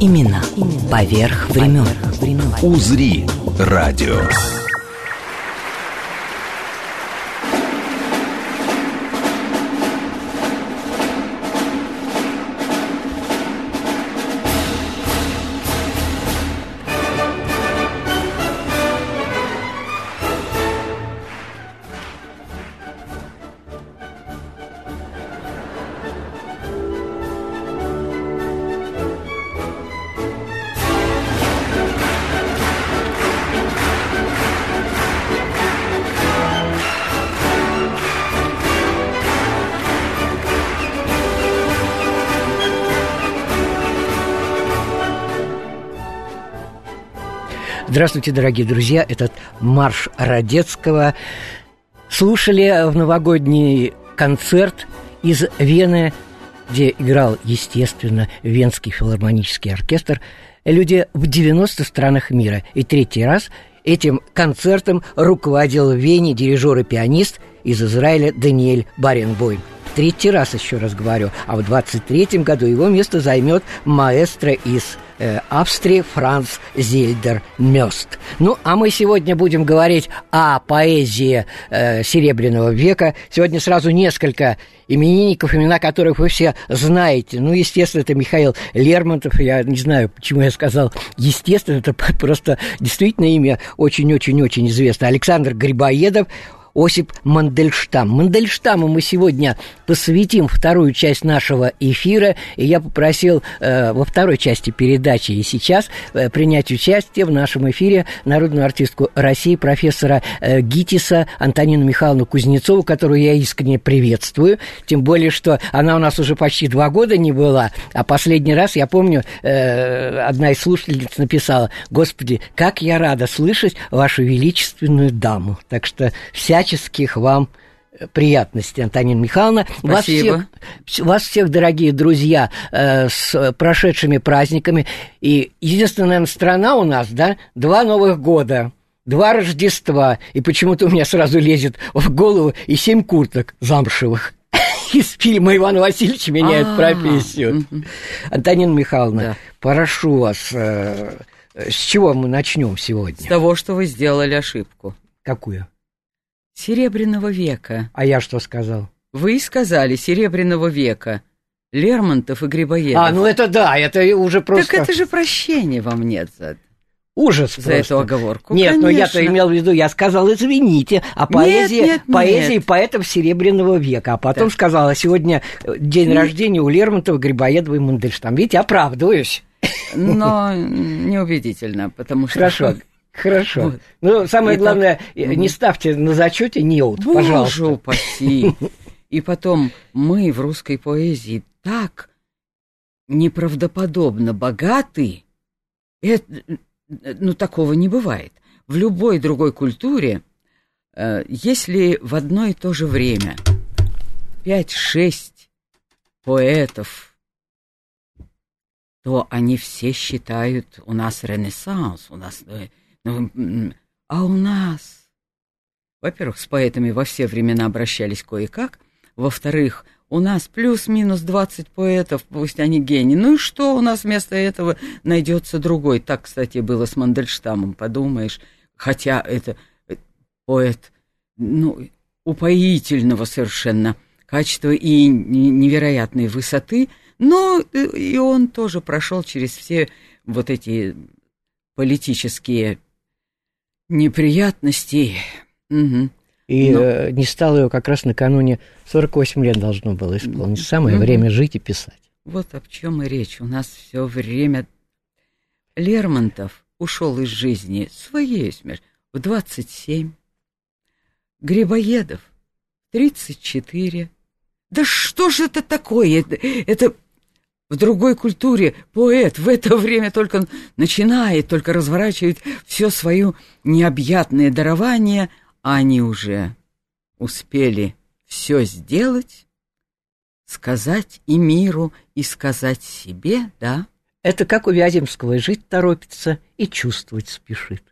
Баребруса Именно поверх времен. «Узри» радио. Здравствуйте, дорогие друзья. Этот марш Радецкого слушали в новогодний концерт из Вены, где играл, естественно, Венский филармонический оркестр. Люди в 90 странах мира. И третий раз этим концертом руководил в Вене дирижер и пианист из Израиля Даниэль Баренбойм третий раз еще раз говорю, а в 23-м году его место займет маэстро из э, Австрии Франц Зильдер Мёст. Ну, а мы сегодня будем говорить о поэзии э, Серебряного века. Сегодня сразу несколько именинников, имена которых вы все знаете. Ну, естественно, это Михаил Лермонтов. Я не знаю, почему я сказал естественно, это просто действительно имя очень-очень-очень известно. Александр Грибоедов – Осип Мандельштам. Мандельштаму мы сегодня посвятим вторую часть нашего эфира, и я попросил э, во второй части передачи и сейчас э, принять участие в нашем эфире народную артистку России профессора э, ГИТИСа Антонину Михайловну Кузнецову, которую я искренне приветствую, тем более, что она у нас уже почти два года не была, а последний раз, я помню, э, одна из слушательниц написала, «Господи, как я рада слышать вашу величественную даму». Так что вся всяческих вам э, приятностей, Антонина Михайловна. Вас всех, вас всех, дорогие друзья, э, с прошедшими праздниками. И единственная, страна у нас, да, два Новых года, два Рождества. И почему-то у меня сразу лезет в голову и семь курток замшевых. Из фильма Ивана Васильевича меняет а. профессию. Антонина Михайловна, прошу вас, э, с чего мы начнем сегодня? С того, что вы сделали ошибку. Какую? Серебряного века. А я что сказал? Вы сказали Серебряного века. Лермонтов и Грибоедов. А, ну это да, это уже просто... Так это же прощение вам нет за... Ужас За просто. эту оговорку. Нет, Конечно. но я-то имел в виду, я сказал, извините, а поэзия, нет, нет, поэзия нет. поэтов Серебряного века. А потом Да. сказала, сегодня э, день Нет. рождения у Лермонтова, Грибоедова и Мандельштама. Видите, оправдываюсь. Но неубедительно, потому что... Хорошо. Хорошо. Вот. Ну, самое Итак, главное, э, не ставьте на зачете неуд, Боже пожалуйста. упаси. И потом, мы в русской поэзии так неправдоподобно богаты. Это, ну, такого не бывает. В любой другой культуре, э, если в одно и то же время пять-шесть поэтов, то они все считают, у нас ренессанс, у нас... ну, а у нас... Во-первых, с поэтами во все времена обращались кое-как. Во-вторых, у нас плюс-минус 20 поэтов, пусть они гении. Ну и что у нас вместо этого найдется другой? Так, кстати, было с Мандельштамом, подумаешь. Хотя это э, поэт, ну, упоительного совершенно качества и не- невероятной высоты, но э, и он тоже прошел через все вот эти политические неприятности. Мгм. И Ну. э, не стало его как раз накануне 48 лет должно было исполнить. Самое Мгм. время жить и писать. Вот о чем и речь. У нас все время Лермонтов ушел из жизни своей смертью в 27, Грибоедов в 34. Да что же это такое? Это в другой культуре поэт в это время только начинает, только разворачивает все свое необъятное дарование, а они уже успели все сделать, сказать и миру, и сказать себе, да? Это как у Вяземского, жить торопится и чувствовать спешит.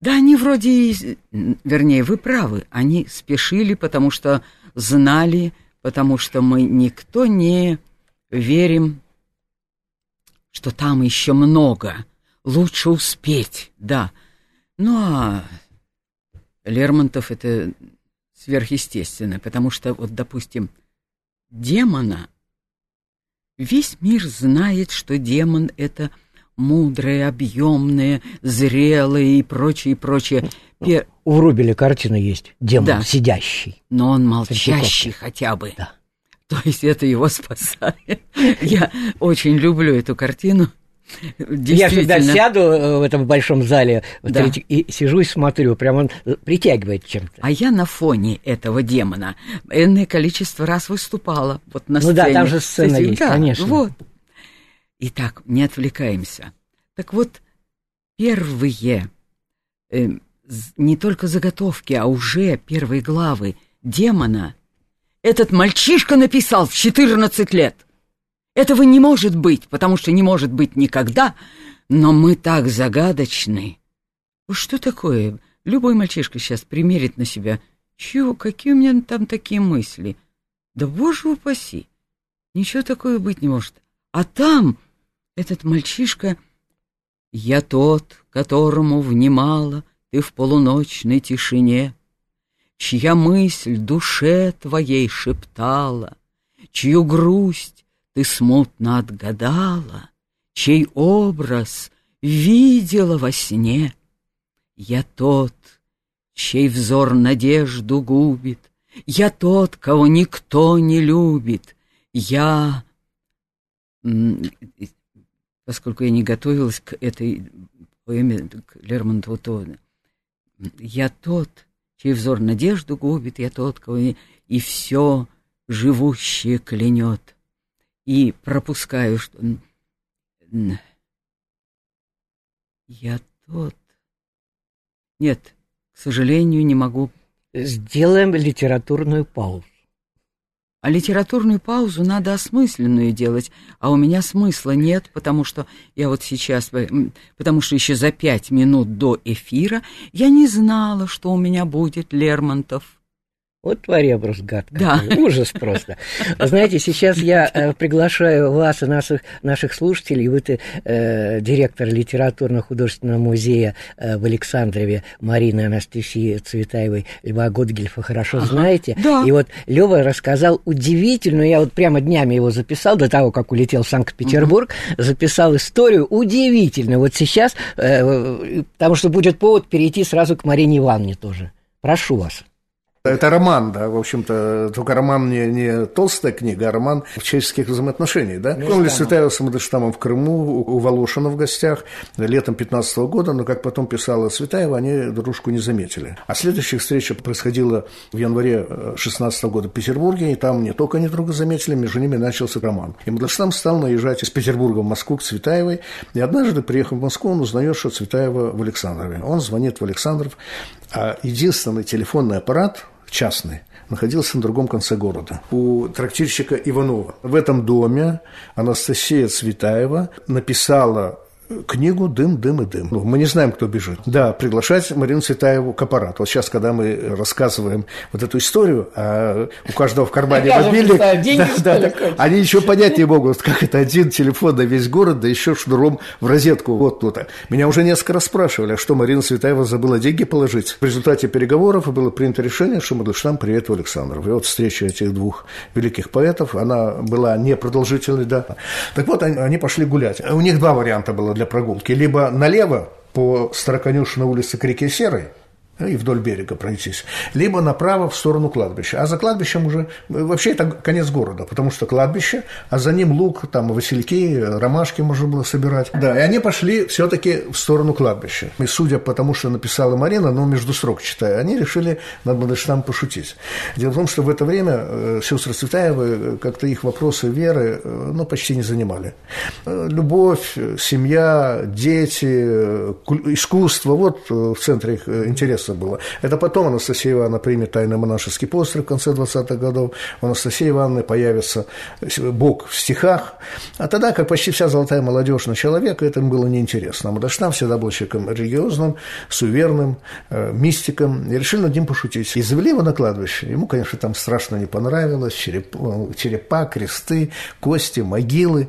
Да, они вроде, вернее, вы правы, они спешили, потому что знали, потому что мы никто не верим, что там еще много, лучше успеть, да. Ну а Лермонтов это сверхъестественно, потому что, вот, допустим, демона, весь мир знает, что демон — это мудрое, объемное, зрелое и прочее, и прочее. Пер... У Рубеля картина есть «Демон да. сидящий». Но он молчащий хотя бы. Да. То есть это его спасает. Я очень люблю эту картину. Я всегда сяду э, в этом большом зале да. и сижу и смотрю, прям он притягивает чем-то. А я на фоне этого демона энное количество раз выступала вот на сцене. Ну да, там же сцена есть, да, конечно. Вот. Итак, не отвлекаемся. Так вот, первые э, не только заготовки, а уже первые главы демона этот мальчишка написал в 14 лет. Этого не может быть, потому что не может быть никогда, но мы так загадочны. Что такое? Любой мальчишка сейчас примерит на себя. Чего, какие у меня там такие мысли? Да боже упаси! Ничего такого быть не может. А там этот мальчишка... Я тот, которому внимала ты в полуночной тишине, Чья мысль душе твоей шептала, Чью грусть ты смутно отгадала, Чей образ видела во сне. Я тот, чей взор надежду губит, Я тот, кого никто не любит, Я... Поскольку я не готовилась к этой поэме, к Лермонтову, то я тот, чей взор надежду губит, я тот, кого и, и все живущее клянет и пропускаю, что я тот. Нет, к сожалению, не могу. Сделаем литературную паузу. А литературную паузу надо осмысленную делать, а у меня смысла нет, потому что я вот сейчас, потому что еще за пять минут до эфира я не знала, что у меня будет Лермонтов. Вот тваребрус гад. Да. Ужас просто. Знаете, сейчас я э, приглашаю вас и наших, наших слушателей. Вы э, директор литературно-художественного музея э, в Александрове Марины Анастасии Цветаевой, Льва Годгельфа хорошо ага. знаете. Да. И вот Лева рассказал удивительную, я вот прямо днями его записал, до того, как улетел в Санкт-Петербург, угу. записал историю удивительную. Вот сейчас, э, потому что будет повод перейти сразу к Марине Ивановне тоже. Прошу вас. Это роман, да, в общем-то, только роман не, не толстая книга, а роман человеческих взаимоотношений, да. Помнили Светаева с Мандельштамом в Крыму, у Волошина в гостях, летом 15 -го года, но, как потом писала Светаева, они дружку не заметили. А следующая встреча происходила в январе 16 -го года в Петербурге, и там не только они друга заметили, между ними начался роман. И Мандельштам стал наезжать из Петербурга в Москву к Цветаевой, и однажды, приехав в Москву, он узнает, что Цветаева в Александрове. Он звонит в Александров, а единственный телефонный аппарат, частный, находился на другом конце города, у трактирщика Иванова. В этом доме Анастасия Цветаева написала книгу «Дым, дым и дым». Ну, мы не знаем, кто бежит. Да, приглашать Марину Цветаеву к аппарату. Вот сейчас, когда мы рассказываем вот эту историю, а у каждого в кармане мобильник, да, да, да, они еще понять не могут, как это один телефон на весь город, да еще шнуром в розетку. Вот тут. Меня уже несколько раз спрашивали, а что Марина Цветаева забыла деньги положить. В результате переговоров было принято решение, что Мандельштам приедет в Александров. И вот встреча этих двух великих поэтов, она была непродолжительной, да. Так вот, они, они пошли гулять. У них два варианта было для прогулки. Либо налево по Староконюшиной улице к реке Серой, и вдоль берега пройтись, либо направо в сторону кладбища. А за кладбищем уже, вообще это конец города, потому что кладбище, а за ним луг, там васильки, ромашки можно было собирать. Да, и они пошли все-таки в сторону кладбища. И судя по тому, что написала Марина, но между строк читая, они решили над Мандельштамом пошутить. Дело в том, что в это время э, сестры Цветаевы э, как-то их вопросы веры э, ну, почти не занимали. Любовь, семья, дети, искусство, вот в центре их интереса место было. Это потом Анастасия Ивановна примет тайный монашеский постриг в конце 20-х годов. У Анастасии Ивановны появится Бог в стихах. А тогда, как почти вся золотая молодежь на человека, это им было неинтересно. Мадашнам всегда был человеком религиозным, суверенным, э, мистиком. И решили над ним пошутить. И завели его на кладбище. Ему, конечно, там страшно не понравилось. Череп, э, черепа, кресты, кости, могилы.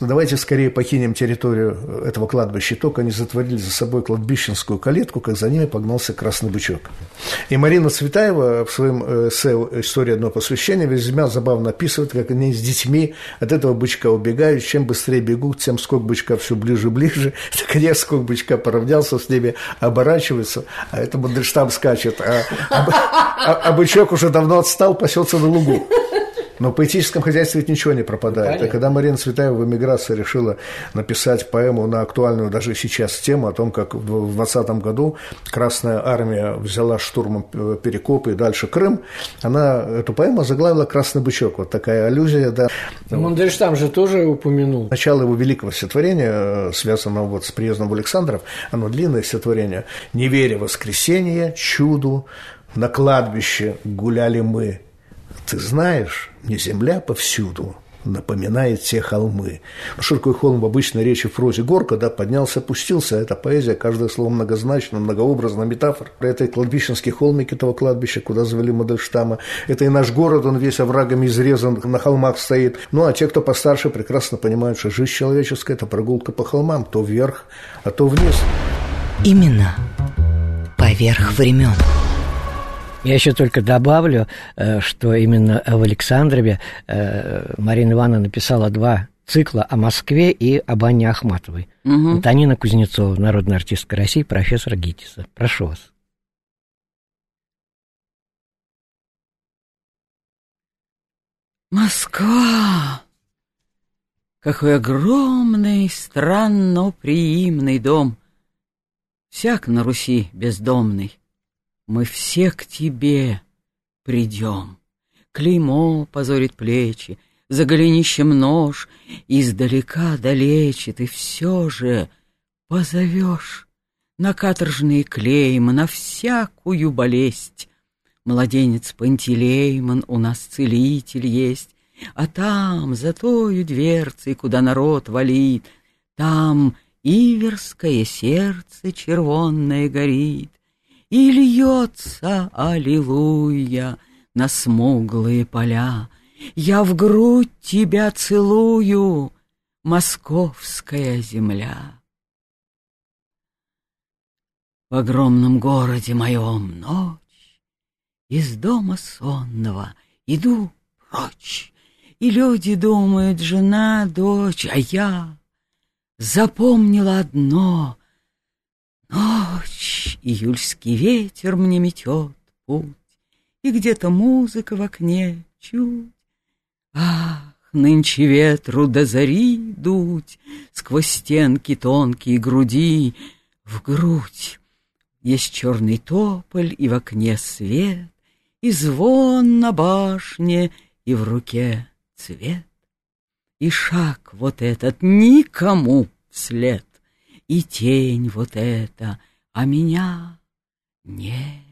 Но давайте скорее покинем территорию этого кладбища. И только они затворили за собой кладбищенскую калитку, как за ними погнался красный красный бычок. И Марина Цветаева в своем э, эссе «История одного посвящения» весьма забавно описывает, как они с детьми от этого бычка убегают. Чем быстрее бегут, тем скок бычка все ближе и ближе. Наконец скок бычка поравнялся с ними, оборачивается, а это Мандельштам скачет. А, а, а, а бычок уже давно отстал, пасется на лугу. Но в поэтическом хозяйстве ведь ничего не пропадает. Ну, и когда Марина Цветаева в эмиграции решила написать поэму на актуальную даже сейчас тему о том, как в 20 году Красная Армия взяла штурмом Перекоп и дальше Крым, она эту поэму заглавила «Красный бычок». Вот такая аллюзия, да. Ну, Мандельштам же тоже упомянул. Начало его великого стихотворения, связанного вот с приездом в Александров, оно длинное стихотворение. «Не веря в воскресенье, чуду, на кладбище гуляли мы, ты знаешь, мне земля повсюду напоминает те холмы. Ну, холм в обычной речи в фрозе горка, да, поднялся, опустился, это поэзия, каждое слово многозначно, многообразно, метафор. Это и кладбищенский холмик этого кладбища, куда завели Модельштама, это и наш город, он весь оврагами изрезан, на холмах стоит. Ну, а те, кто постарше, прекрасно понимают, что жизнь человеческая – это прогулка по холмам, то вверх, а то вниз. Именно поверх времен. Я еще только добавлю, э, что именно в Александрове э, Марина Ивановна написала два цикла о Москве и об Анне Ахматовой. Угу. Антонина Кузнецова, народная артистка России, профессор ГИТИСа. Прошу вас. Москва! Какой огромный, странно приимный дом! Всяк на Руси бездомный мы все к тебе придем. Клеймо позорит плечи, за голенищем нож, Издалека далече ты все же позовешь На каторжные клеймы, на всякую болезнь. Младенец Пантелеймон, у нас целитель есть, А там, за тою дверцей, куда народ валит, Там иверское сердце червонное горит, и льется, аллилуйя, на смуглые поля. Я в грудь тебя целую, московская земля. В огромном городе моем ночь, Из дома сонного иду прочь, И люди думают, жена, дочь, а я Запомнила одно — ночь Июльский ветер мне метет путь, И где-то музыка в окне чуть. Ах, нынче ветру до зари дуть Сквозь стенки тонкие груди В грудь. Есть черный тополь, и в окне свет, И звон на башне, и в руке цвет. И шаг вот этот никому вслед, И тень вот эта а меня нет.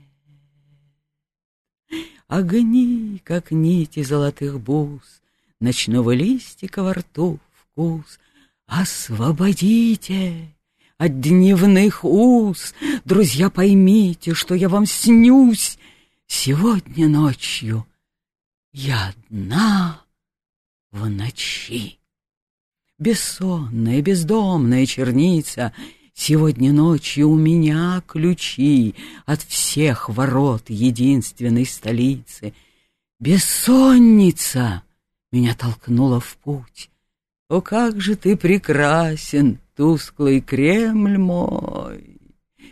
Огни, как нити золотых бус, Ночного листика во рту вкус. Освободите от дневных уз, Друзья, поймите, что я вам снюсь Сегодня ночью. Я одна в ночи. Бессонная, бездомная черница — Сегодня ночью у меня ключи От всех ворот единственной столицы. Бессонница меня толкнула в путь. О, как же ты прекрасен, тусклый Кремль мой!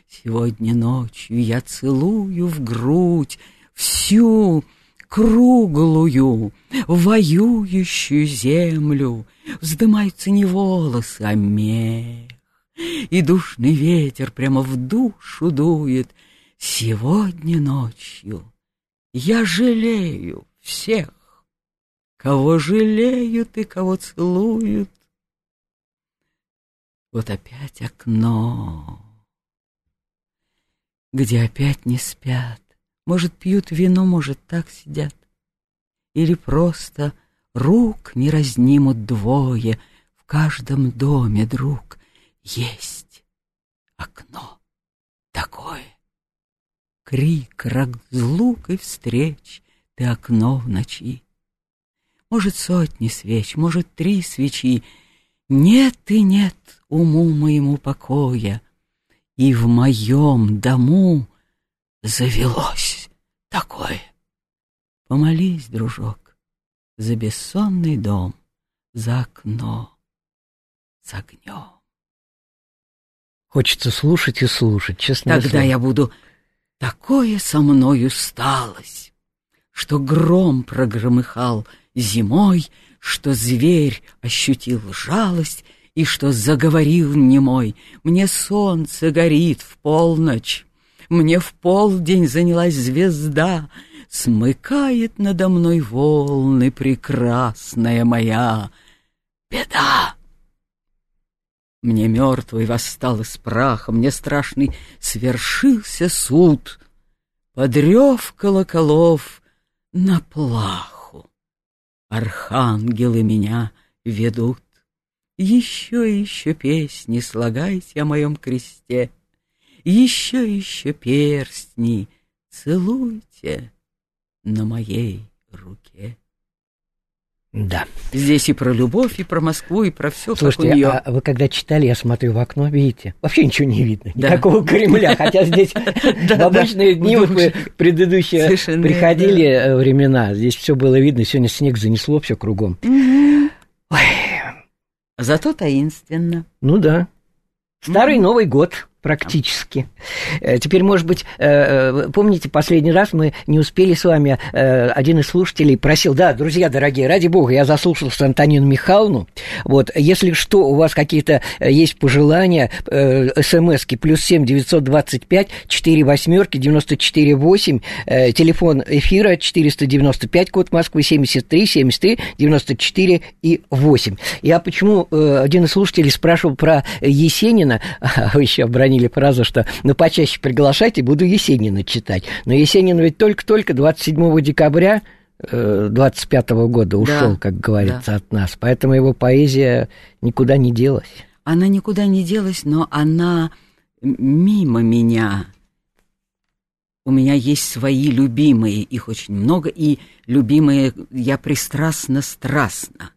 Сегодня ночью я целую в грудь всю круглую, воюющую землю. Вздымаются не волосы, а мех, и душный ветер прямо в душу дует. Сегодня ночью я жалею всех, кого жалеют и кого целуют. Вот опять окно, где опять не спят. Может, пьют вино, может, так сидят. Или просто рук не разнимут двое. В каждом доме, друг, есть окно такое. Крик разлук и встреч, ты окно в ночи. Может, сотни свеч, может, три свечи. Нет и нет уму моему покоя, И в моем дому завелось. Помолись, дружок, за бессонный дом, за окно, с огнем. Хочется слушать и слушать, честно Тогда слово. я буду такое со мною сталось, что гром прогромыхал зимой, что зверь ощутил жалость и что заговорил немой. Мне солнце горит в полночь, мне в полдень занялась звезда, Смыкает надо мной волны прекрасная моя беда. Мне мертвый восстал из праха, Мне страшный свершился суд. Подрев колоколов на плаху. Архангелы меня ведут. Еще и еще песни слагайте о моем кресте, Еще и еще перстни целуйте на моей руке. Да. Здесь и про любовь, и про Москву, и про все, Слушайте, как у нее. а вы когда читали, я смотрю в окно, видите, вообще ничего не видно, Да. никакого Кремля, хотя здесь в обычные дни, вот мы предыдущие приходили э, времена, здесь все было видно, сегодня снег занесло все кругом. Зато таинственно. ну да. Старый Новый год практически. Э, Теперь, может быть, э, э, помните, последний раз мы не успели с вами, один из слушателей просил, да, друзья дорогие, ради бога, я заслушался Антонину Михайловну, вот, если что, у вас какие-то есть пожелания, смски плюс семь девятьсот двадцать пять четыре восьмерки девяносто четыре восемь, телефон эфира 495, код Москвы 73 73 94 и 8. Я почему один из слушателей спрашивал про Есенина, а вы обронили фразу, что ну почаще приглашайте, буду Есенина читать. Но Есенин ведь только-только 27 декабря 25 года ушел, Да, как говорится, от нас. Поэтому его поэзия никуда не делась. Она никуда не делась, но она мимо меня. У меня есть свои любимые, их очень много, и любимые я пристрастно-страстно.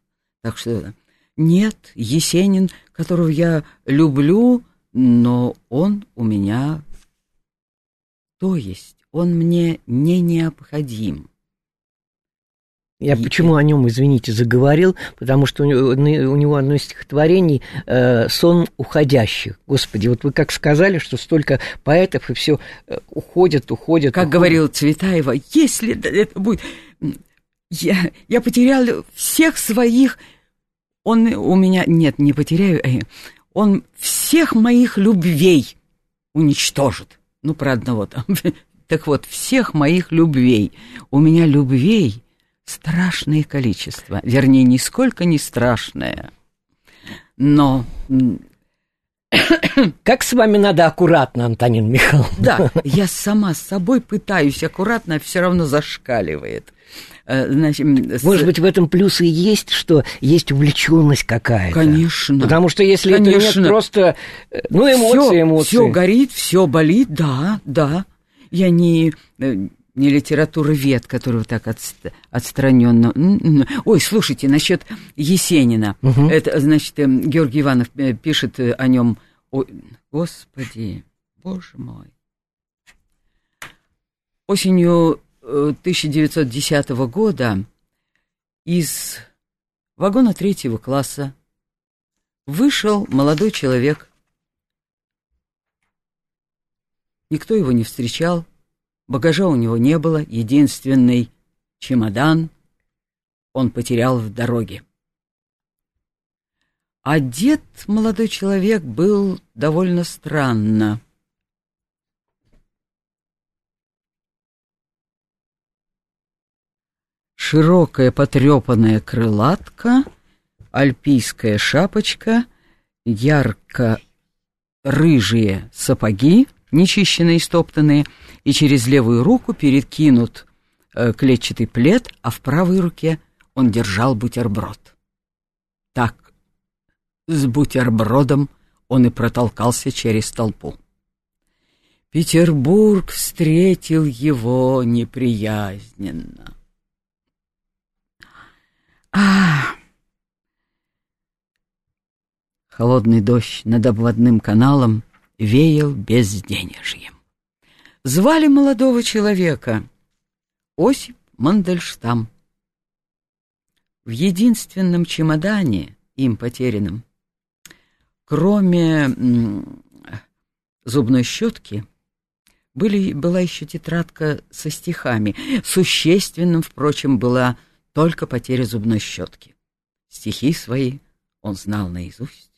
Так что нет, Есенин, которого я люблю, но он у меня, то есть, он мне не необходим. Я И- почему о нем, извините, заговорил, потому что у него, у него одно из стихотворений э, «Сон уходящих». Господи, вот вы как сказали, что столько поэтов и все уходят, уходят. Как уходят. говорил Цветаева, если это будет... Я, я потерял всех своих... Он у меня... Нет, не потеряю. э, Он всех моих любвей уничтожит. Ну, про одного там. Так вот, всех моих любвей. У меня любвей страшное количество. Вернее, нисколько не страшное. Но Как с вами надо аккуратно, Антонин Михайловна. Да, я сама с собой пытаюсь аккуратно, а все равно зашкаливает. Э, Значит, с- Может быть, в этом плюс и есть, что есть увлеченность какая-то. Конечно. Потому что если это Конечно. нет, просто, э, ну, эмоции, всё, эмоции. Все горит, все болит, да, да. Я не, э, не литературовед, который вот так отст- отстраненно. Ой, слушайте, насчет Есенина. Мгм. Это, значит, э, Георгий Иванов пишет о нем. Ой, господи, боже мой. Осенью 1910 года из вагона третьего класса вышел молодой человек Никто его не встречал, багажа у него не было, единственный чемодан он потерял в дороге. Одет молодой человек был довольно странно. Широкая потрепанная крылатка, альпийская шапочка, ярко-рыжие сапоги, нечищенные и стоптанные, и через левую руку перекинут э, клетчатый плед, а в правой руке он держал бутерброд. Так с бутербродом он и протолкался через толпу. Петербург встретил его неприязненно. А! Холодный дождь над обводным каналом веял безденежьем. Звали молодого человека Осип Мандельштам. В единственном чемодане, им потерянном, Кроме зубной щетки, были, была еще тетрадка со стихами. Существенным, впрочем, была только потеря зубной щетки. Стихи свои он знал наизусть.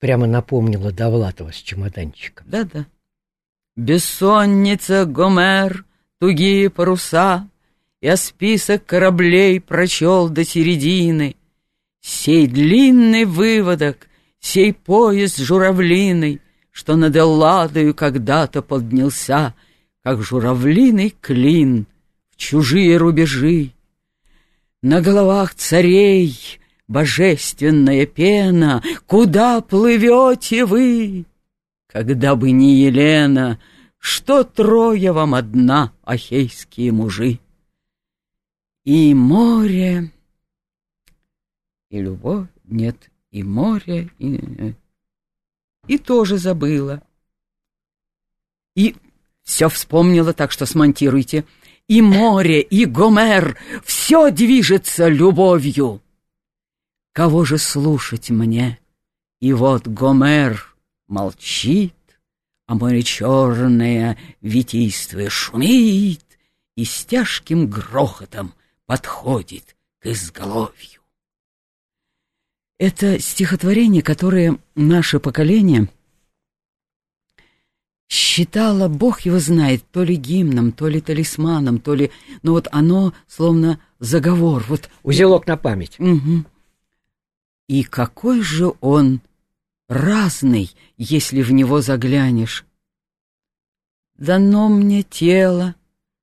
Прямо напомнила Довлатова с чемоданчиком. Да-да. Бессонница, Гомер, тугие паруса, Я список кораблей прочел до середины — Сей длинный выводок, сей поезд журавлиный, Что над Элладою когда-то поднялся, Как журавлиный клин чужие рубежи. На головах царей божественная пена, Куда плывете вы? Когда бы не Елена, Что трое вам одна, ахейские мужи? И море и любовь, нет, и море, и... И тоже забыла. И все вспомнила, так что смонтируйте. И море, и Гомер, все движется любовью. Кого же слушать мне? И вот Гомер молчит, а море черное витийствое шумит и с тяжким грохотом подходит к изголовью. Это стихотворение, которое наше поколение считало, Бог его знает, то ли гимном, то ли талисманом, то ли... Но вот оно словно заговор. Вот... Узелок на память. Угу. И какой же он разный, если в него заглянешь. Дано мне тело,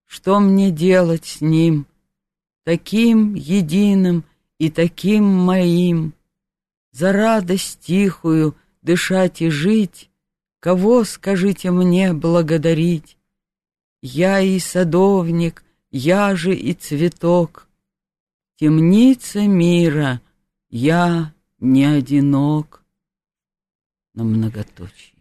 что мне делать с ним, Таким единым и таким моим? за радость тихую дышать и жить, Кого, скажите мне, благодарить? Я и садовник, я же и цветок. Темница мира, я не одинок. На многоточие.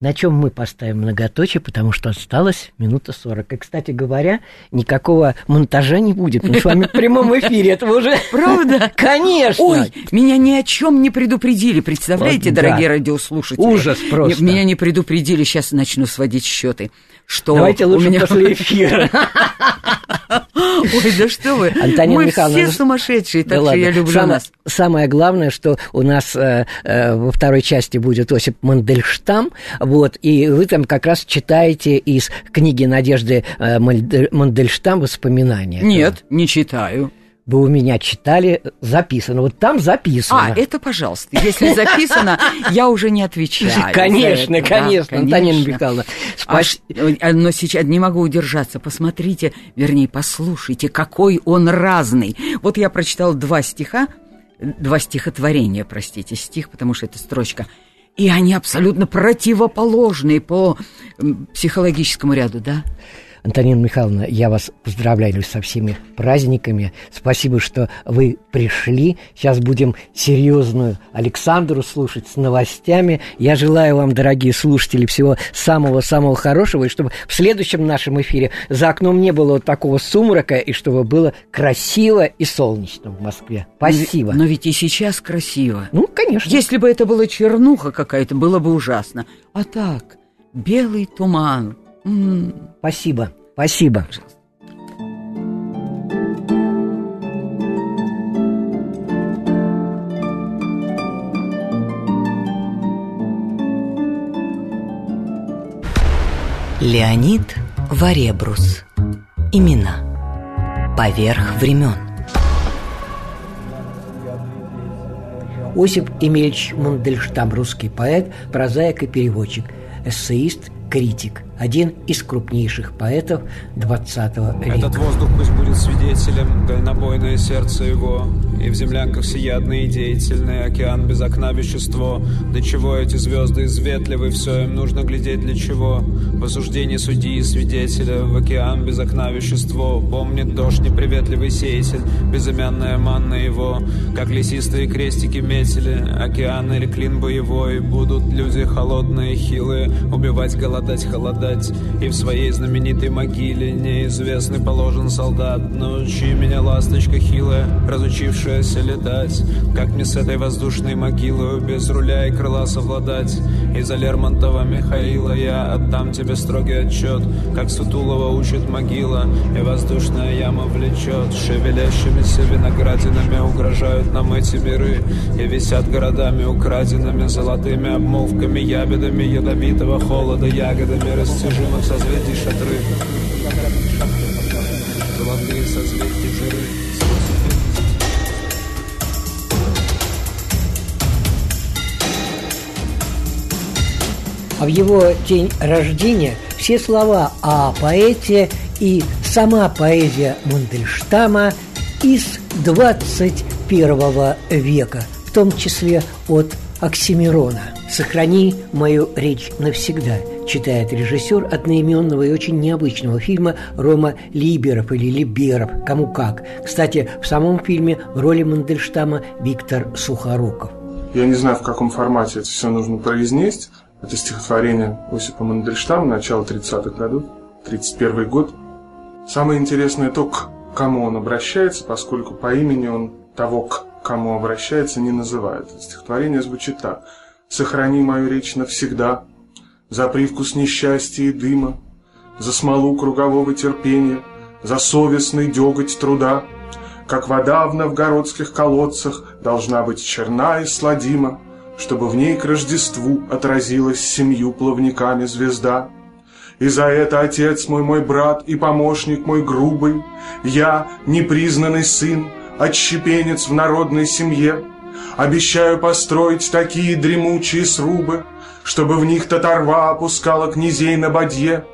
На чем мы поставим многоточие, потому что осталось минута сорок. И, кстати говоря, никакого монтажа не будет. Мы с вами в прямом эфире, это уже... Правда? Конечно! Ой, меня ни о чем не предупредили, представляете, вот, дорогие да. радиослушатели? Ужас просто. Меня не предупредили, сейчас начну сводить счеты. Что Давайте лучше меня... после эфира. Ой, да что вы. Антонина Мы Михайловна, все сумасшедшие, так да что я люблю Само, нас. Самое главное, что у нас э, э, во второй части будет Осип Мандельштам, вот, и вы там как раз читаете из книги Надежды э, Мандельштам воспоминания. Нет, не читаю вы у меня читали, записано. Вот там записано. А, это, пожалуйста. Если записано, я уже не отвечаю. Конечно, конечно, Антонина Михайловна. Спас... А, но сейчас не могу удержаться. Посмотрите, вернее, послушайте, какой он разный. Вот я прочитал два стиха, два стихотворения, простите, стих, потому что это строчка. И они абсолютно противоположные по психологическому ряду, да? Антонина Михайловна, я вас поздравляю со всеми праздниками. Спасибо, что вы пришли. Сейчас будем серьезную Александру слушать с новостями. Я желаю вам, дорогие слушатели, всего самого-самого хорошего, и чтобы в следующем нашем эфире за окном не было вот такого сумрака, и чтобы было красиво и солнечно в Москве. Спасибо. Но, но ведь и сейчас красиво. Ну, конечно. Если бы это была чернуха какая-то, было бы ужасно. А так, белый туман. М-м. Спасибо. Спасибо. Леонид Варебрус. Имена. Поверх времен. Осип Эмильевич Мандельштам, русский поэт, прозаик и переводчик, эссеист, критик, один из крупнейших поэтов XX века. Этот воздух пусть будет свидетелем, дальнобойное сердце его, и в землянках всеядный и деятельный океан без окна вещество. Для чего эти звезды изветливы, все им нужно глядеть для чего? В осуждении судьи и свидетеля, в океан без окна вещество. Помнит дождь неприветливый сеятель, безымянная манна его, как лесистые крестики метили, океан или клин боевой, будут люди холодные, хилые, убивать, голодать, холодать, и в своей знаменитой могиле неизвестный положен солдат. Научи меня, ласточка хилая, разучившая научишься летать Как мне с этой воздушной могилой Без руля и крыла совладать. Из-за Лермонтова Михаила Я отдам тебе строгий отчет Как Сутулова учит могила И воздушная яма влечет. Шевелящимися виноградинами Угрожают нам эти миры И висят городами украденными Золотыми обмолвками, ябедами Ядовитого холода, ягодами Растяжимых созвездий шатры. Золотые созвездия жиры в его день рождения все слова о поэте и сама поэзия Мандельштама из 21 века, в том числе от Оксимирона. «Сохрани мою речь навсегда», читает режиссер одноименного и очень необычного фильма Рома Либеров или Либеров, кому как. Кстати, в самом фильме в роли Мандельштама Виктор Сухоруков. Я не знаю, в каком формате это все нужно произнести, это стихотворение Осипа Мандельштама, начала 30-х годов, 31 год. Самое интересное то, к кому он обращается, поскольку по имени он того, к кому обращается, не называет. Стихотворение звучит так. «Сохрани мою речь навсегда, за привкус несчастья и дыма, за смолу кругового терпения, за совестный деготь труда, как вода в новгородских колодцах должна быть черна и сладима, чтобы в ней к Рождеству отразилась семью плавниками звезда. И за это отец мой, мой брат и помощник мой грубый, я, непризнанный сын, отщепенец в народной семье, обещаю построить такие дремучие срубы, чтобы в них татарва опускала князей на бадье.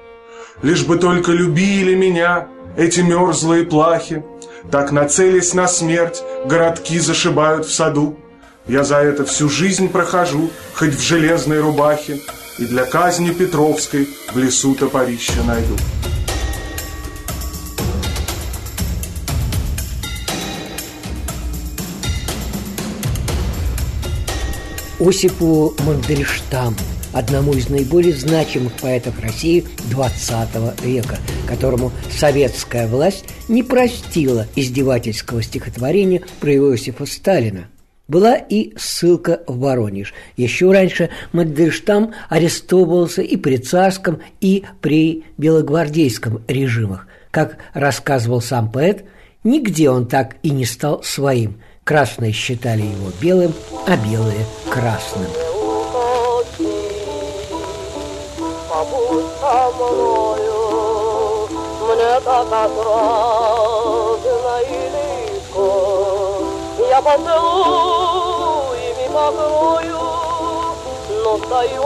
Лишь бы только любили меня эти мерзлые плахи, так нацелясь на смерть, городки зашибают в саду. Я за это всю жизнь прохожу, хоть в железной рубахе, И для казни Петровской в лесу топорище найду. Осипу Мандельштаму, одному из наиболее значимых поэтов России XX века, которому советская власть не простила издевательского стихотворения про Иосифа Сталина – была и ссылка в Воронеж. Еще раньше Мандельштам арестовывался и при царском, и при белогвардейском режимах. Как рассказывал сам поэт, нигде он так и не стал своим. Красные считали его белым, а белые – красным. Мне так отрадно я поцелуями покрою, но встает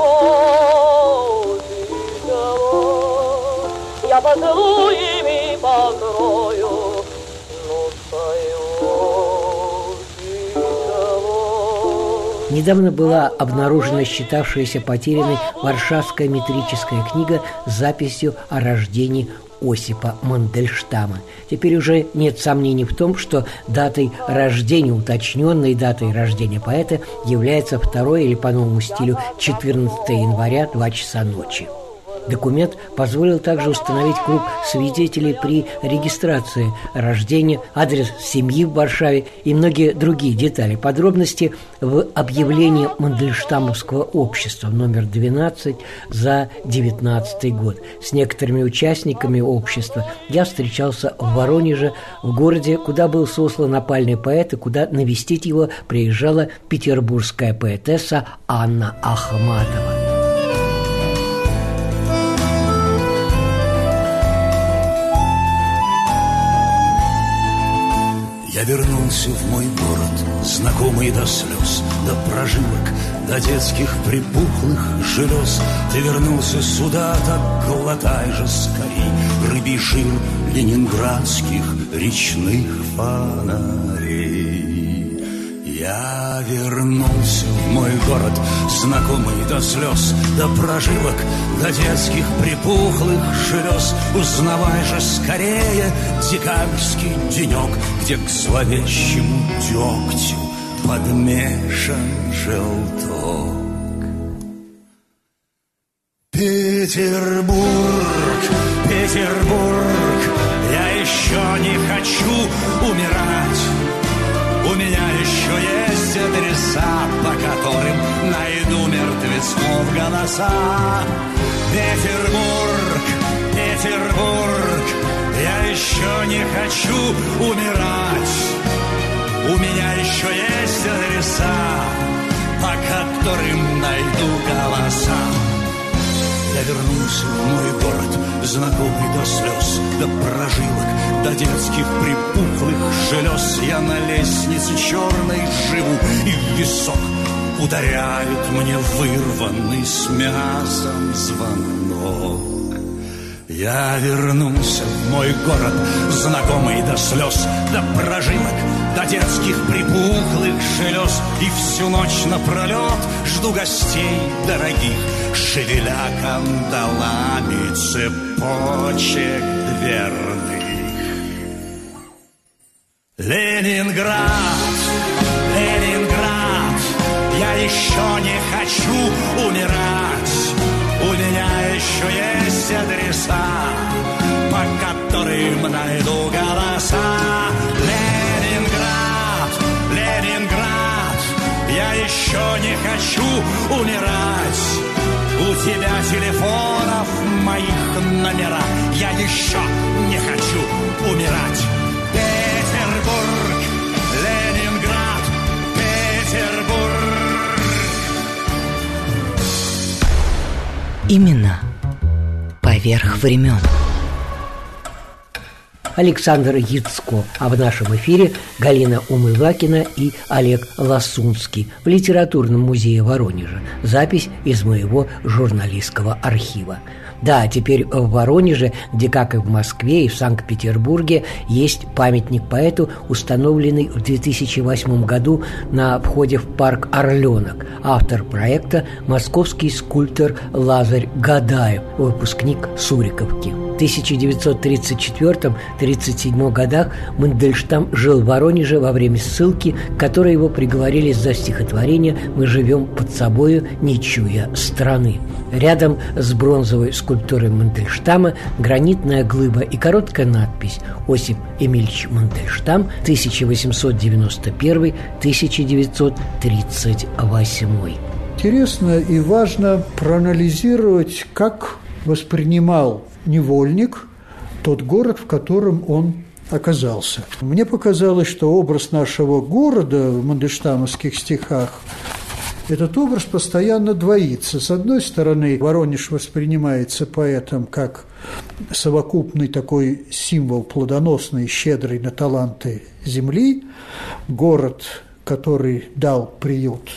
Я поцелуями покрою, но встает Недавно была обнаружена считавшаяся потерянной Варшавская метрическая книга с записью о рождении Осипа Мандельштама. Теперь уже нет сомнений в том, что датой рождения, уточненной датой рождения поэта является 2 или по новому стилю 14 января, 2 часа ночи. Документ позволил также установить круг свидетелей при регистрации рождения, адрес семьи в Варшаве и многие другие детали. Подробности в объявлении Мандельштамовского общества номер 12 за 19 год. С некоторыми участниками общества я встречался в Воронеже, в городе, куда был сослан опальный поэт и куда навестить его приезжала петербургская поэтесса Анна Ахматова. Я вернулся в мой город, знакомый до слез, до прожилок, до детских припухлых желез. Ты вернулся сюда, так глотай же скорей рыбий жир ленинградских речных фонарей. Я вернулся в мой город, знакомый до слез, до прожилок, до детских припухлых желез. Узнавай же скорее декабрьский денек, где к зловещему дегтю подмешан желток. Петербург, Петербург, я еще не хочу умирать. У меня еще есть адреса, по которым найду мертвецов голоса. Петербург, Петербург, я еще не хочу умирать. У меня еще есть адреса, по которым найду голоса. Вернулся в мой город, знакомый до слез, до прожилок, до детских припухлых желез. Я на лестнице черной живу, и в висок ударяют мне вырванный с мясом звонок. Я вернулся в мой город, знакомый до слез, до прожилок, до детских припухлых желез. И всю ночь напролет жду гостей дорогих, шевеля кандалами цепочек дверных. Ленинград, Ленинград, я еще не хочу умирать. У меня еще есть адреса, по которым найду голоса. Ленинград, Ленинград, я еще не хочу умирать. У тебя телефонов моих номера, я еще не хочу умирать. Петербург, Ленинград, Петербург. Именно поверх времен. Александр Яцко, а в нашем эфире Галина Умывакина и Олег Ласунский в Литературном музее Воронежа. Запись из моего журналистского архива. Да, теперь в Воронеже, где, как и в Москве и в Санкт-Петербурге, есть памятник поэту, установленный в 2008 году на входе в парк «Орленок». Автор проекта – московский скульптор Лазарь Гадаев, выпускник Суриковки. В 1934-37 годах Мандельштам жил в Воронеже во время ссылки, которой его приговорили за стихотворение «Мы живем под собою, не чуя страны». Рядом с бронзовой скульптурой Мандельштама гранитная глыба и короткая надпись «Осип Эмильевич Мандельштам, 1891-1938». Интересно и важно проанализировать, как воспринимал невольник тот город, в котором он оказался. Мне показалось, что образ нашего города в мандельштамовских стихах этот образ постоянно двоится. С одной стороны, Воронеж воспринимается поэтом как совокупный такой символ плодоносный, щедрый на таланты земли, город, который дал приют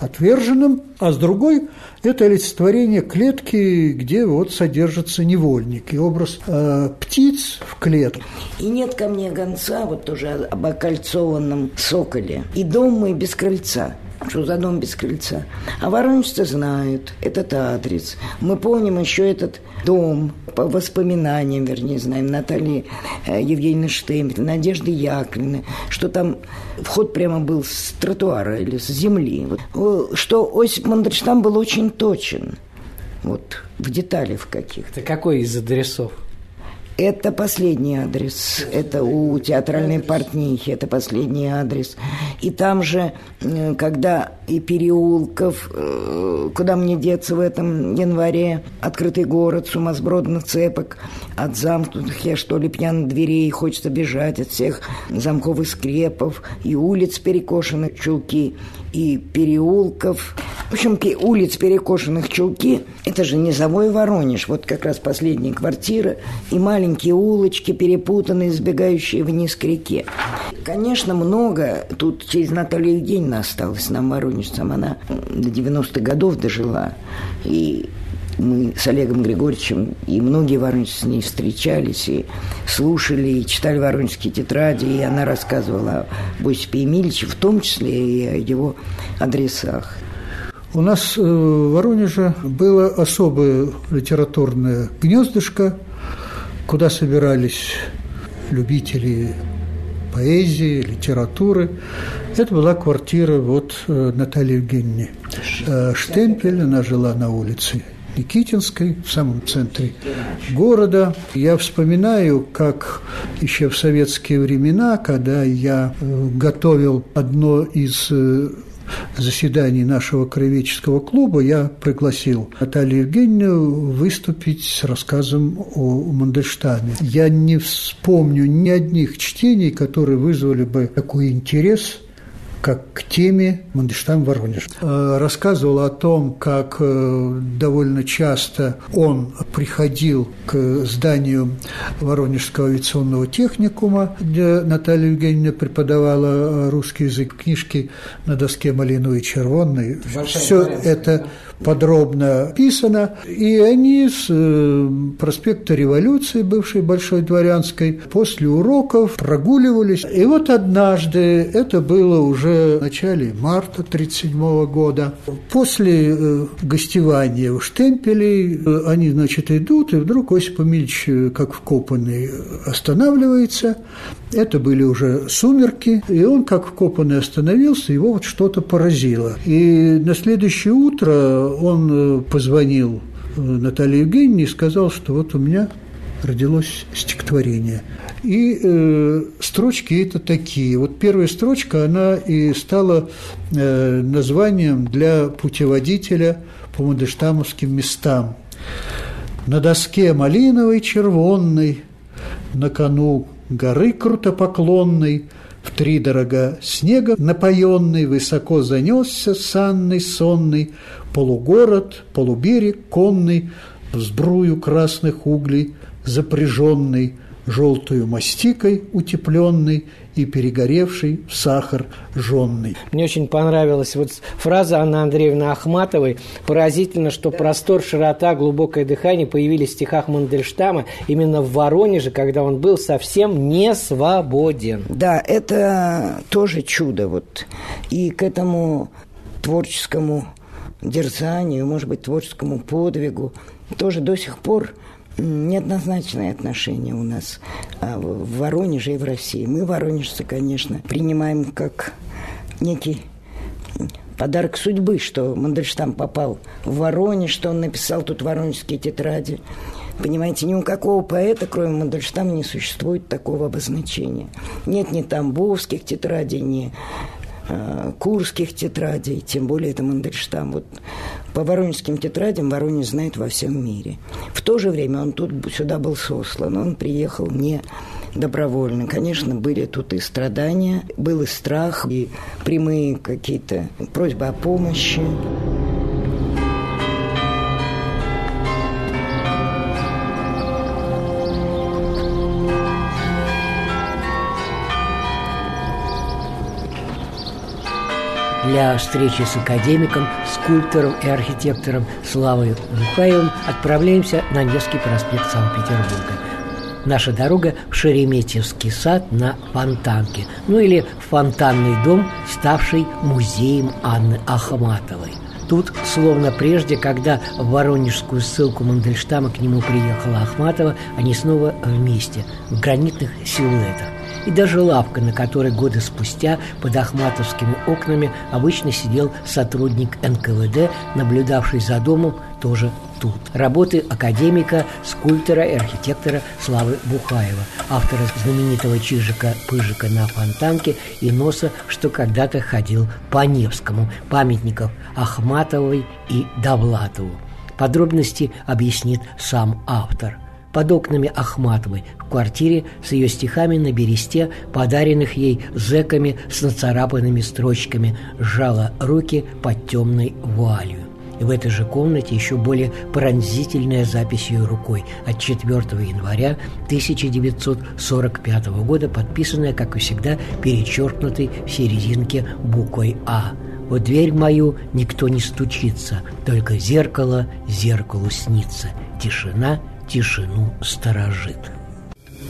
отверженным, а с другой – это олицетворение клетки, где вот содержится невольник, и образ э, птиц в клетке. И нет ко мне гонца, вот тоже об окольцованном соколе, и дом мой без крыльца – что за дом без крыльца. А воронежцы знают этот адрес. Мы помним еще этот дом, по воспоминаниям, вернее, знаем, Натальи э, Евгеньевны Штемпель, Надежды Яковлевны, что там вход прямо был с тротуара или с земли. Что Осип Мандельштам был очень точен. Вот в деталях каких-то. Это какой из адресов? Это последний адрес. Это у театральной портнихи. Это последний адрес. И там же, э, когда и переулков, э, куда мне деться в этом январе, открытый город, сумасбродных цепок, от замкнутых я что ли пьян дверей, хочется бежать от всех замков и скрепов, и улиц перекошенных чулки, и переулков. В общем, улиц перекошенных чулки – это же низовой Воронеж. Вот как раз последняя квартира и маленькие улочки, перепутанные, сбегающие вниз к реке. Конечно, много тут через Наталью Евгеньевну осталось нам, воронежцам. Она до 90-х годов дожила. И мы с Олегом Григорьевичем и многие воронежцы с ней встречались и слушали, и читали воронежские тетради, и она рассказывала об Осипе Емельевиче, в том числе и о его адресах. У нас э, в Воронеже было особое литературное гнездышко, куда собирались любители поэзии, литературы. Это была квартира вот э, Натальи Евгеньевны э, Штемпель. Она жила на улице Никитинской, в самом центре города. Я вспоминаю, как еще в советские времена, когда я э, готовил одно из э, заседаний нашего краеведческого клуба я пригласил Наталью Евгеньевну выступить с рассказом о Мандельштаме. Я не вспомню ни одних чтений, которые вызвали бы такой интерес – как к теме Мандельштам Воронеж. Э, рассказывал о том, как э, довольно часто он приходил к зданию Воронежского авиационного техникума, где Наталья Евгеньевна преподавала э, русский язык, книжки на доске малиновой и червонной. Все это подробно описано. И они с э, проспекта Революции, бывшей Большой Дворянской, после уроков прогуливались. И вот однажды, это было уже в начале марта 1937 года, после э, гостевания у штемпелей, э, они, значит, идут, и вдруг Осип Эмильевич, как вкопанный, останавливается. Это были уже сумерки, и он, как вкопанный, остановился, его вот что-то поразило. И на следующее утро он э, позвонил э, Наталье Евгеньевне и сказал, что вот у меня родилось стихотворение. И э, строчки это такие. Вот первая строчка, она и стала э, названием для путеводителя по Мандельштамовским местам. На доске малиновой червонной, на кону горы крутопоклонной, в три дорога снега напоенный, высоко занесся санный сонный, полугород, полуберег конный, в сбрую красных углей запряженный, желтую мастикой утепленный и перегоревший в сахар жженный. Мне очень понравилась вот фраза Анны Андреевны Ахматовой. Поразительно, что простор, широта, глубокое дыхание появились в стихах Мандельштама именно в Воронеже, когда он был совсем не свободен. Да, это тоже чудо. Вот. И к этому творческому дерзанию, может быть, творческому подвигу тоже до сих пор неоднозначное отношение у нас а, в Воронеже и в России. Мы, воронежцы, конечно, принимаем как некий подарок судьбы, что Мандельштам попал в Воронеж, что он написал тут воронежские тетради. Понимаете, ни у какого поэта, кроме Мандельштама, не существует такого обозначения. Нет ни тамбовских тетрадей, ни курских тетрадей, тем более это Мандельштам. Вот по воронежским тетрадям Воронеж знает во всем мире. В то же время он тут сюда был сослан, он приехал не добровольно. Конечно, были тут и страдания, был и страх, и прямые какие-то просьбы о помощи. Для встречи с академиком, скульптором и архитектором Славой Жухаевым отправляемся на Невский проспект Санкт-Петербурга. наша дорога в Шереметьевский сад на Фонтанке, ну или фонтанный дом, ставший музеем Анны Ахматовой. Тут, словно прежде, когда в воронежскую ссылку Мандельштама к нему приехала Ахматова, они снова вместе, в гранитных силуэтах и даже лавка, на которой годы спустя под ахматовскими окнами обычно сидел сотрудник НКВД, наблюдавший за домом, тоже тут. Работы академика, скульптора и архитектора Славы Бухаева, автора знаменитого Чижика-Пыжика на Фонтанке и носа, что когда-то ходил по Невскому, памятников Ахматовой и Довлатову. Подробности объяснит сам автор – под окнами Ахматовой в квартире с ее стихами на бересте, подаренных ей зэками с нацарапанными строчками, сжала руки под темной вуалью. И в этой же комнате еще более пронзительная запись ее рукой от 4 января 1945 года, подписанная, как и всегда, перечеркнутой в серединке буквой «А». В дверь мою никто не стучится, только зеркало зеркалу снится. Тишина – тишину сторожит.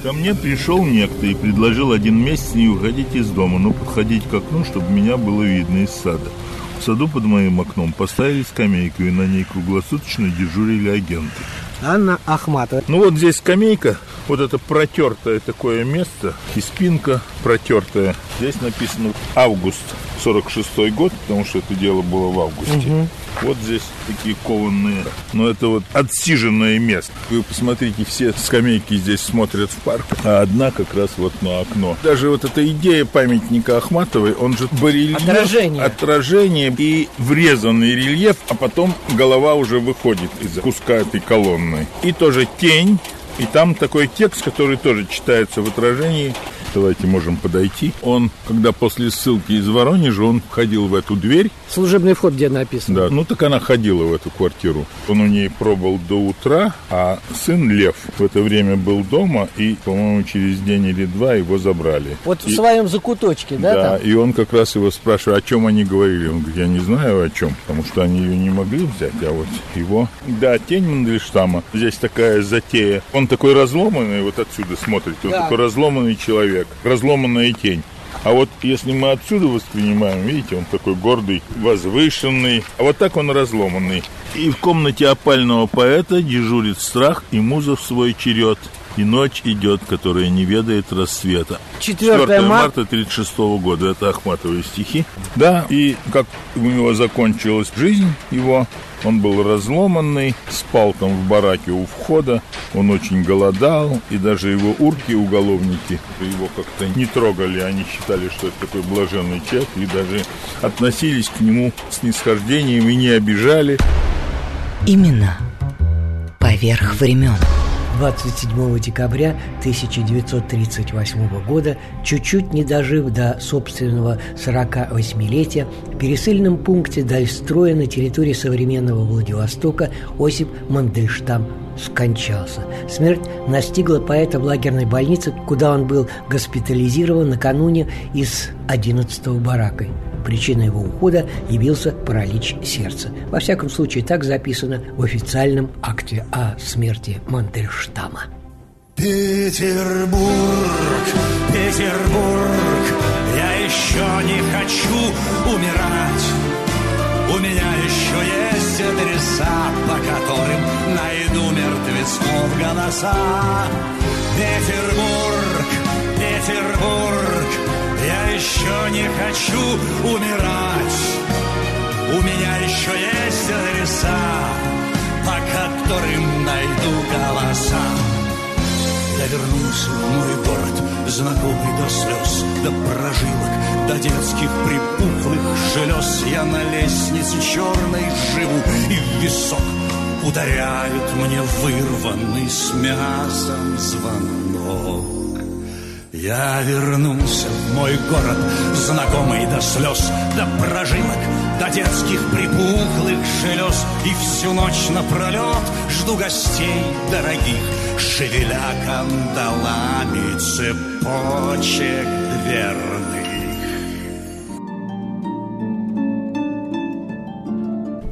Ко мне пришел некто и предложил один месяц не уходить из дома, но подходить к окну, чтобы меня было видно из сада. В саду под моим окном поставили скамейку, и на ней круглосуточно дежурили агенты. Анна Ахматова. Ну вот здесь скамейка, вот это протертое такое место, и спинка протертая. Здесь написано август 46 год, потому что это дело было в августе. Угу. Вот здесь такие кованные. Но это вот отсиженное место. Вы посмотрите, все скамейки здесь смотрят в парк, а одна как раз вот на окно. Даже вот эта идея памятника Ахматовой, он же барельеф, отражение. отражение и врезанный рельеф, а потом голова уже выходит из куска этой колонны. И тоже тень, и там такой текст, который тоже читается в отражении. Давайте можем подойти. Он, когда после ссылки из Воронежа, он входил в эту дверь. Служебный вход, где написано. Да, ну так она ходила в эту квартиру. Он у ней пробыл до утра, а сын Лев в это время был дома, и, по-моему, через день или два его забрали. Вот и, в своем закуточке, да? Да, там? и он как раз его спрашивает, о чем они говорили. Он говорит, я не знаю о чем, потому что они ее не могли взять, а вот его. Да, тень Мандельштама. Здесь такая затея. Он такой разломанный, вот отсюда смотрит, он да. такой разломанный человек, разломанная тень. А вот если мы отсюда воспринимаем, видите, он такой гордый, возвышенный, а вот так он разломанный. И в комнате опального поэта дежурит страх и муза в свой черед. И ночь идет, которая не ведает рассвета. 4, 4 марта 36 года. Это Ахматовые стихи. Да, и как у него закончилась жизнь его, он был разломанный, спал там в бараке у входа, он очень голодал, и даже его урки, уголовники, его как-то не трогали, они считали, что это такой блаженный человек, и даже относились к нему с нисхождением и не обижали. Именно поверх времен. 27 декабря 1938 года, чуть-чуть не дожив до собственного 48-летия, в пересыльном пункте Дальстроя на территории современного Владивостока Осип Мандельштам скончался. Смерть настигла поэта в лагерной больнице, куда он был госпитализирован накануне из 11-го барака. Причиной его ухода явился паралич сердца. Во всяком случае, так записано в официальном акте о смерти Мандельштама. Петербург, Петербург, я еще не хочу умирать. У меня еще есть адреса, по которым найду мертвецов голоса. Петербург, Петербург, я еще не хочу умирать. У меня еще есть адреса, по которым найду голоса. Я вернулся в мой город, знакомый до слез, до прожилок, до детских припухлых желез. Я на лестнице черной живу, и в висок ударяют мне вырванный с мясом звонок. Я вернулся в мой город, знакомый до слез, до прожилок, до детских припухлых желез. И всю ночь напролет жду гостей дорогих, шевеля кандалами цепочек дверных.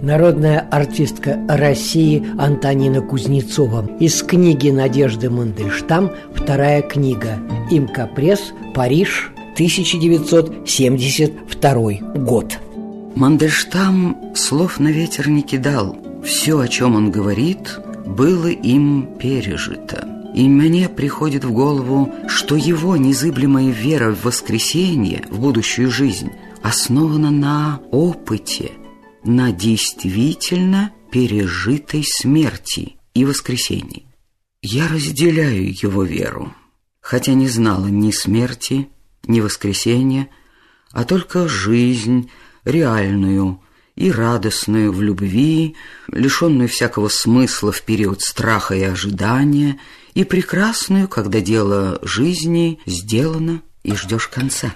Народная артистка России Антонина Кузнецова. Из книги Надежды Мандельштам вторая книга «Имка Пресс. Париж. 1972 год». Мандельштам слов на ветер не кидал. Все, о чем он говорит, было им пережито. И мне приходит в голову, что его незыблемая вера в воскресенье, в будущую жизнь, основана на опыте, на действительно пережитой смерти и воскресении. Я разделяю его веру, хотя не знала ни смерти, ни воскресения, а только жизнь реальную и радостную в любви, лишенную всякого смысла в период страха и ожидания, и прекрасную, когда дело жизни сделано и ждешь конца.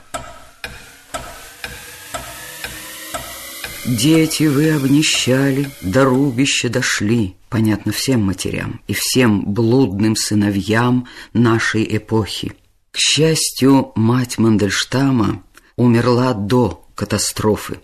Дети вы обнищали, до рубища дошли, понятно всем матерям и всем блудным сыновьям нашей эпохи. К счастью, мать Мандельштама умерла до катастрофы.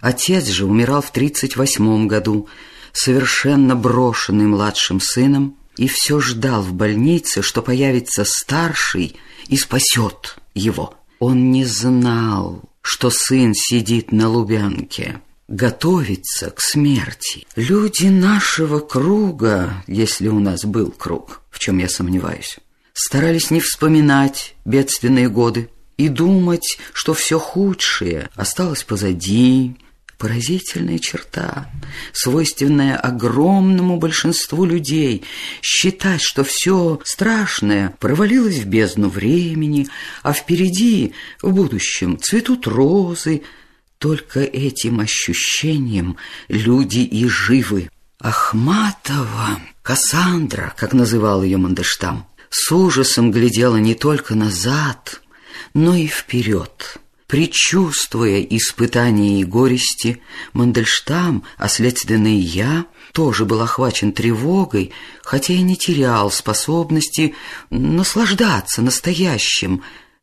Отец же умирал в 38 году, совершенно брошенный младшим сыном, и все ждал в больнице, что появится старший и спасет его. Он не знал, что сын сидит на Лубянке, готовится к смерти. Люди нашего круга, если у нас был круг, в чем я сомневаюсь, старались не вспоминать бедственные годы и думать, что все худшее осталось позади, Поразительная черта, свойственная огромному большинству людей, считать, что все страшное провалилось в бездну времени, а впереди, в будущем, цветут розы. Только этим ощущением люди и живы. Ахматова, Кассандра, как называл ее Мандештам, с ужасом глядела не только назад, но и вперед. Причувствуя испытания и горести, Мандельштам, а следственно и я, тоже был охвачен тревогой, хотя и не терял способности наслаждаться настоящим.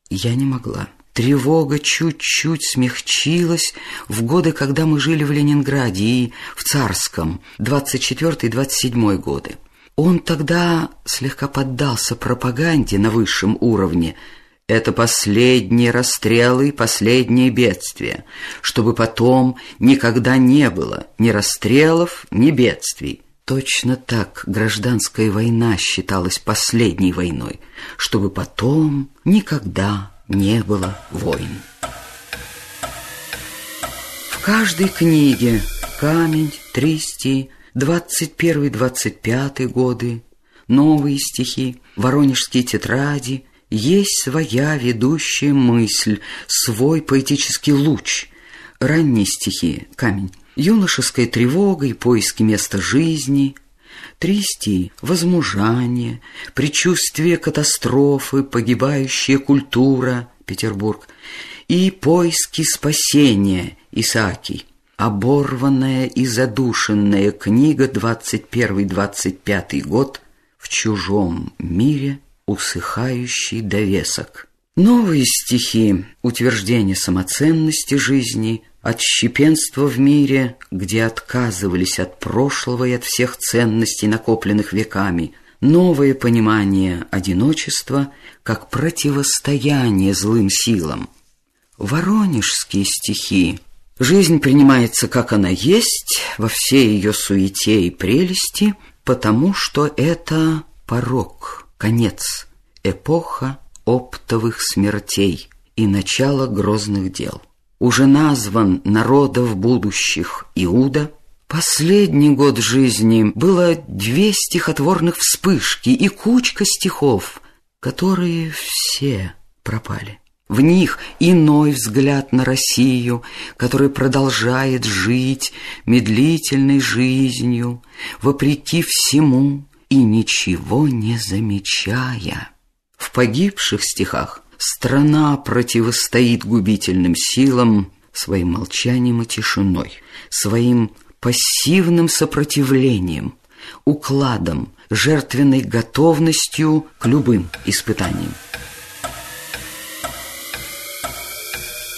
Я не могла. Тревога чуть-чуть смягчилась в годы, когда мы жили в Ленинграде и в Царском, 24-27 годы. Он тогда слегка поддался пропаганде на высшем уровне – это последние расстрелы и последнее бедствие, чтобы потом никогда не было ни расстрелов, ни бедствий. Точно так гражданская война считалась последней войной, чтобы потом никогда не было войн. В каждой книге «Камень», «Тристи», «21-25 годы», «Новые стихи», «Воронежские тетради» Есть своя ведущая мысль, свой поэтический луч. Ранние стихи «Камень», юношеская тревога и поиски места жизни, Тристи — возмужание, предчувствие катастрофы, погибающая культура, Петербург, и поиски спасения, Исаакий. Оборванная и задушенная книга «21-25 год» в чужом мире — усыхающий довесок. Новые стихи — утверждение самоценности жизни, отщепенство в мире, где отказывались от прошлого и от всех ценностей, накопленных веками, новое понимание одиночества как противостояние злым силам. Воронежские стихи Жизнь принимается, как она есть, во всей ее суете и прелести, потому что это порог — конец, эпоха оптовых смертей и начало грозных дел. Уже назван народов будущих Иуда, Последний год жизни было две стихотворных вспышки и кучка стихов, которые все пропали. В них иной взгляд на Россию, который продолжает жить медлительной жизнью, вопреки всему, и ничего не замечая. В погибших стихах страна противостоит губительным силам своим молчанием и тишиной, своим пассивным сопротивлением, укладом, жертвенной готовностью к любым испытаниям.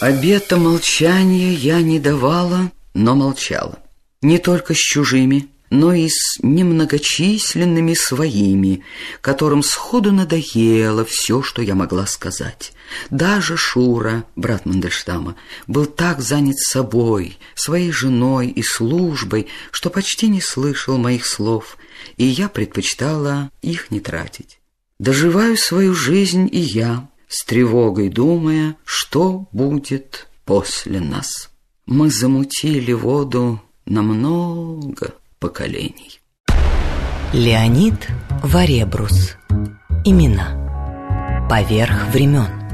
Обета молчания я не давала, но молчала. Не только с чужими, но и с немногочисленными своими, которым сходу надоело все, что я могла сказать. Даже Шура, брат Мандельштама, был так занят собой, своей женой и службой, что почти не слышал моих слов, и я предпочитала их не тратить. Доживаю свою жизнь и я, с тревогой думая, что будет после нас. Мы замутили воду на много поколений. Леонид Варебрус. Имена. Поверх времен.